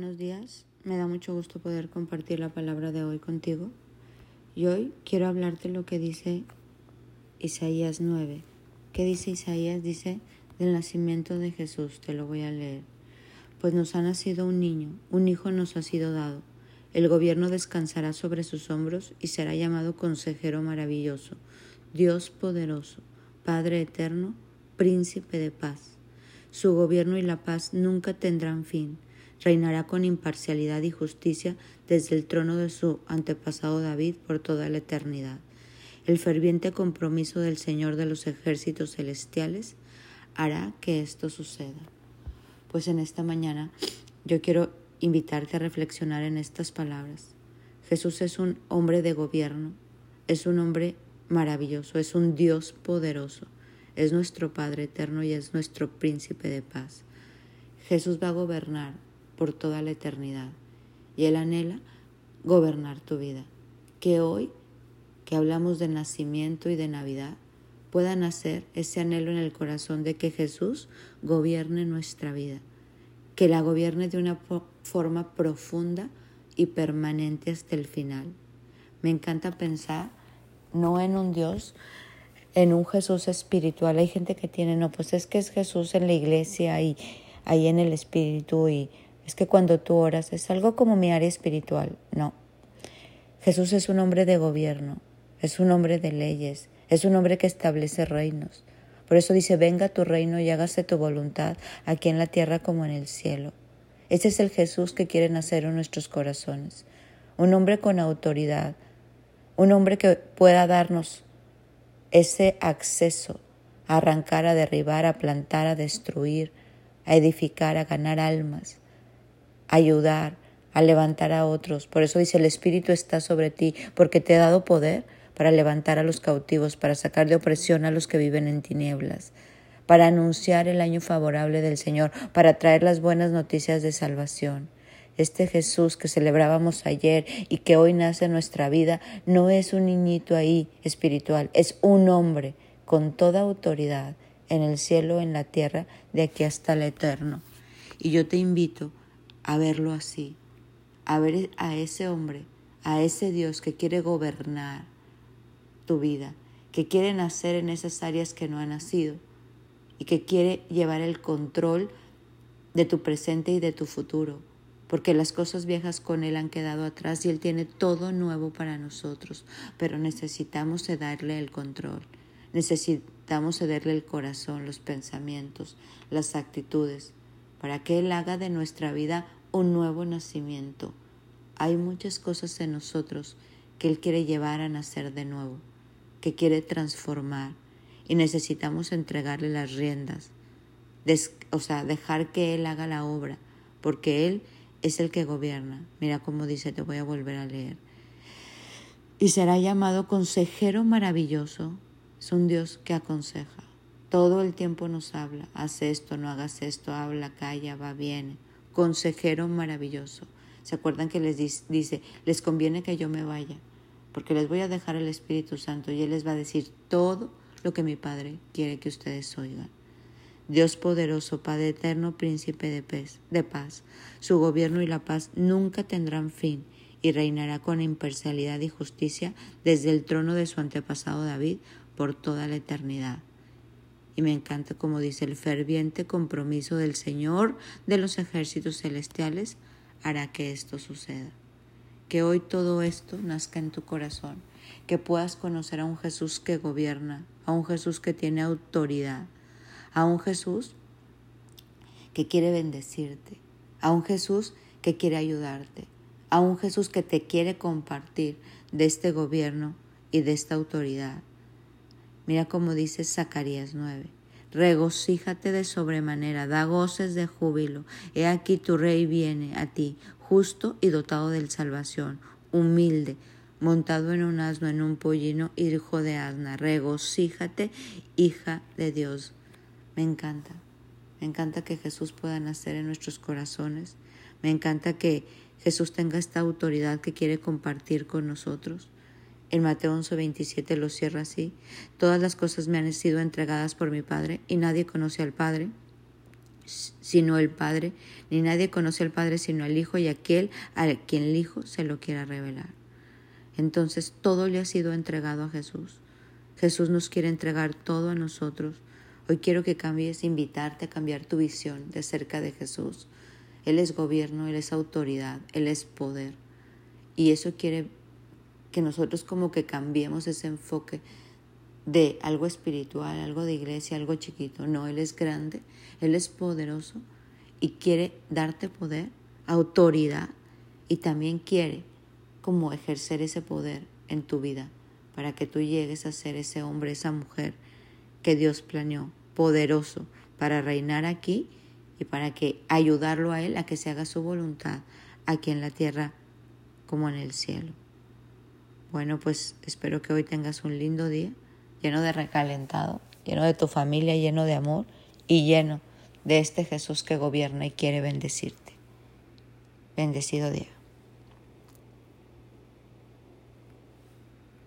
buenos días. Me da mucho gusto poder compartir la palabra de hoy contigo. Y hoy quiero hablarte lo que dice Isaías 9. ¿Qué dice Isaías? Dice del nacimiento de Jesús. Te lo voy a leer. Pues nos ha nacido un niño, un hijo nos ha sido dado. El gobierno descansará sobre sus hombros y será llamado Consejero Maravilloso, Dios Poderoso, Padre Eterno, Príncipe de Paz. Su gobierno y la paz nunca tendrán fin reinará con imparcialidad y justicia desde el trono de su antepasado David por toda la eternidad. El ferviente compromiso del Señor de los ejércitos celestiales hará que esto suceda. Pues en esta mañana yo quiero invitarte a reflexionar en estas palabras. Jesús es un hombre de gobierno, es un hombre maravilloso, es un Dios poderoso, es nuestro Padre eterno y es nuestro príncipe de paz. Jesús va a gobernar por toda la eternidad. Y Él anhela gobernar tu vida. Que hoy, que hablamos de nacimiento y de Navidad, pueda nacer ese anhelo en el corazón de que Jesús gobierne nuestra vida. Que la gobierne de una forma profunda y permanente hasta el final. Me encanta pensar no en un Dios, en un Jesús espiritual. Hay gente que tiene, no, pues es que es Jesús en la iglesia y ahí en el espíritu y es que cuando tú oras es algo como mi área espiritual. No. Jesús es un hombre de gobierno, es un hombre de leyes, es un hombre que establece reinos. Por eso dice, venga tu reino y hágase tu voluntad aquí en la tierra como en el cielo. Ese es el Jesús que quiere nacer en nuestros corazones. Un hombre con autoridad, un hombre que pueda darnos ese acceso a arrancar, a derribar, a plantar, a destruir, a edificar, a ganar almas, ayudar, a levantar a otros. Por eso dice, el Espíritu está sobre ti, porque te ha dado poder para levantar a los cautivos, para sacar de opresión a los que viven en tinieblas, para anunciar el año favorable del Señor, para traer las buenas noticias de salvación. Este Jesús que celebrábamos ayer y que hoy nace en nuestra vida no es un niñito ahí espiritual, es un hombre con toda autoridad en el cielo, en la tierra, de aquí hasta el eterno. Y yo te invito a verlo así, a ver a ese hombre, a ese Dios que quiere gobernar tu vida, que quiere nacer en esas áreas que no ha nacido y que quiere llevar el control de tu presente y de tu futuro, porque las cosas viejas con Él han quedado atrás y Él tiene todo nuevo para nosotros, pero necesitamos cederle el control, necesitamos cederle el corazón, los pensamientos, las actitudes, para que Él haga de nuestra vida un nuevo nacimiento. Hay muchas cosas en nosotros que Él quiere llevar a nacer de nuevo, que quiere transformar y necesitamos entregarle las riendas, o sea, dejar que Él haga la obra, porque Él es el que gobierna. Mira cómo dice, te voy a volver a leer. Y será llamado consejero maravilloso. Es un Dios que aconseja. Todo el tiempo nos habla, haz esto, no hagas esto, habla, calla, va, viene. Consejero maravilloso. ¿Se acuerdan que les dice, les conviene que yo me vaya? Porque les voy a dejar el Espíritu Santo y Él les va a decir todo lo que mi Padre quiere que ustedes oigan. Dios poderoso, Padre eterno, príncipe de de paz. Su gobierno y la paz nunca tendrán fin y reinará con imparcialidad y justicia desde el trono de su antepasado David por toda la eternidad. Y me encanta como dice el ferviente compromiso del Señor de los ejércitos celestiales hará que esto suceda. Que hoy todo esto nazca en tu corazón, que puedas conocer a un Jesús que gobierna, a un Jesús que tiene autoridad, a un Jesús que quiere bendecirte, a un Jesús que quiere ayudarte, a un Jesús que te quiere compartir de este gobierno y de esta autoridad. Mira cómo dice Zacarías 9. Regocíjate de sobremanera, da goces de júbilo. He aquí tu rey viene a ti, justo y dotado de salvación, humilde, montado en un asno, en un pollino, hijo de asna. Regocíjate, hija de Dios. Me encanta. Me encanta que Jesús pueda nacer en nuestros corazones. Me encanta que Jesús tenga esta autoridad que quiere compartir con nosotros. En Mateo 11:27 lo cierra así. Todas las cosas me han sido entregadas por mi Padre y nadie conoce al Padre sino el Padre, ni nadie conoce al Padre sino al Hijo y aquel a quien el Hijo se lo quiera revelar. Entonces todo le ha sido entregado a Jesús. Jesús nos quiere entregar todo a nosotros. Hoy quiero que cambies, invitarte a cambiar tu visión de cerca de Jesús. Él es gobierno, Él es autoridad, Él es poder. Y eso quiere que nosotros como que cambiemos ese enfoque de algo espiritual, algo de iglesia, algo chiquito. No, Él es grande, Él es poderoso y quiere darte poder, autoridad y también quiere como ejercer ese poder en tu vida para que tú llegues a ser ese hombre, esa mujer que Dios planeó, poderoso, para reinar aquí y para que ayudarlo a Él a que se haga su voluntad aquí en la tierra como en el cielo. Bueno, pues espero que hoy tengas un lindo día lleno de recalentado, lleno de tu familia, lleno de amor y lleno de este Jesús que gobierna y quiere bendecirte. Bendecido día.